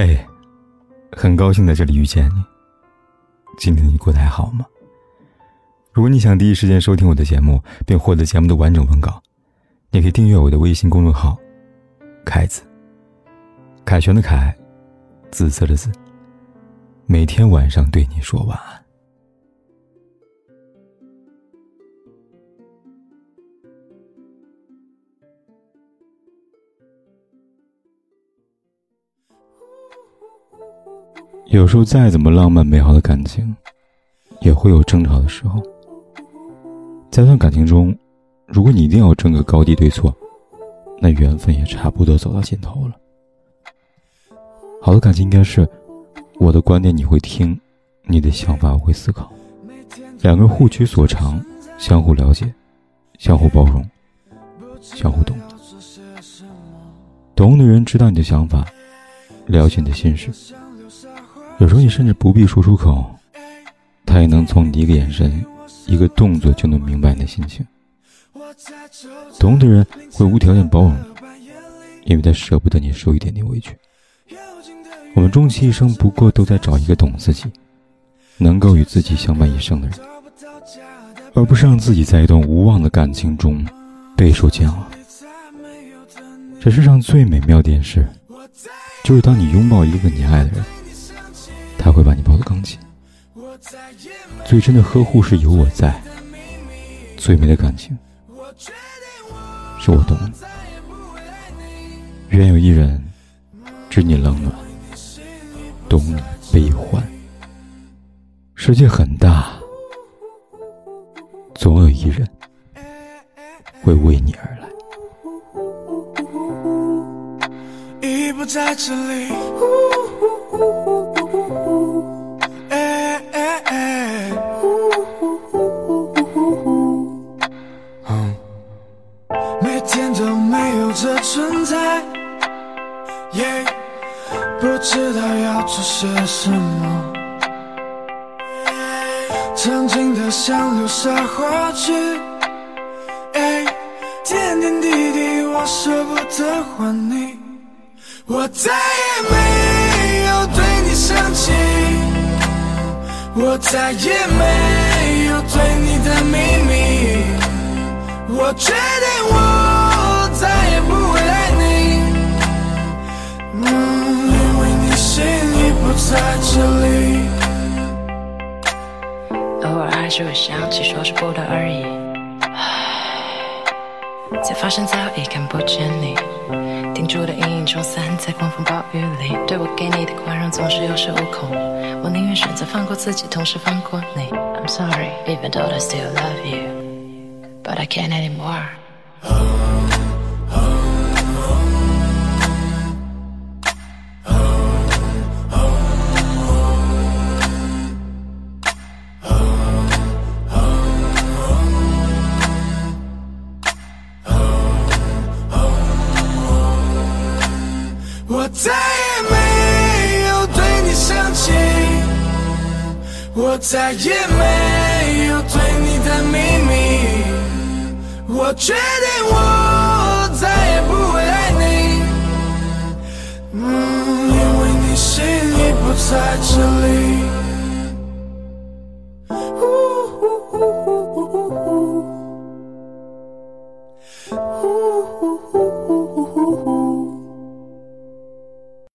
嘿，很高兴在这里遇见你。今天你过得还好吗？如果你想第一时间收听我的节目，并获得节目的完整文稿，你可以订阅我的微信公众号“凯子”。凯旋的凯，紫色的紫。每天晚上对你说晚安。有时候，再怎么浪漫美好的感情，也会有争吵的时候。在段感情中，如果你一定要争个高低对错，那缘分也差不多走到尽头了。好的感情应该是，我的观点你会听，你的想法我会思考，两个人互取所长，相互了解，相互包容，相互懂。懂的人知道你的想法，了解你的心事。有时候你甚至不必说出口，他也能从你一个眼神、一个动作就能明白你的心情。懂的人会无条件包容你，因为他舍不得你受一点点委屈。我们终其一生，不过都在找一个懂自己、能够与自己相伴一生的人，而不是让自己在一段无望的感情中备受煎熬。这世上最美妙的事，就是当你拥抱一个你爱的人。他会把你抱得更紧，最真的呵护是有我在，最美的感情是我懂你。愿有一人知你冷暖，懂你悲欢。世界很大，总有一人会为你而来。已不在这里。这存在，不知道要做些什么。曾经的想留下过去，点点滴滴我舍不得还你。我再也没有对你生气，我再也没有对你的秘我在这里偶尔还是会想起，说是不得而已。才发现早已看不见你，停住的阴影冲散在狂风暴雨里。对我给你的宽容总是有恃无恐，我宁愿选择放过自己，同时放过你。I'm sorry, even though I still love you, but I can't anymore. 再也没有对你生气，我再也没有对你的秘密。我决定我再也不会爱你，嗯，因为你心已不在这里。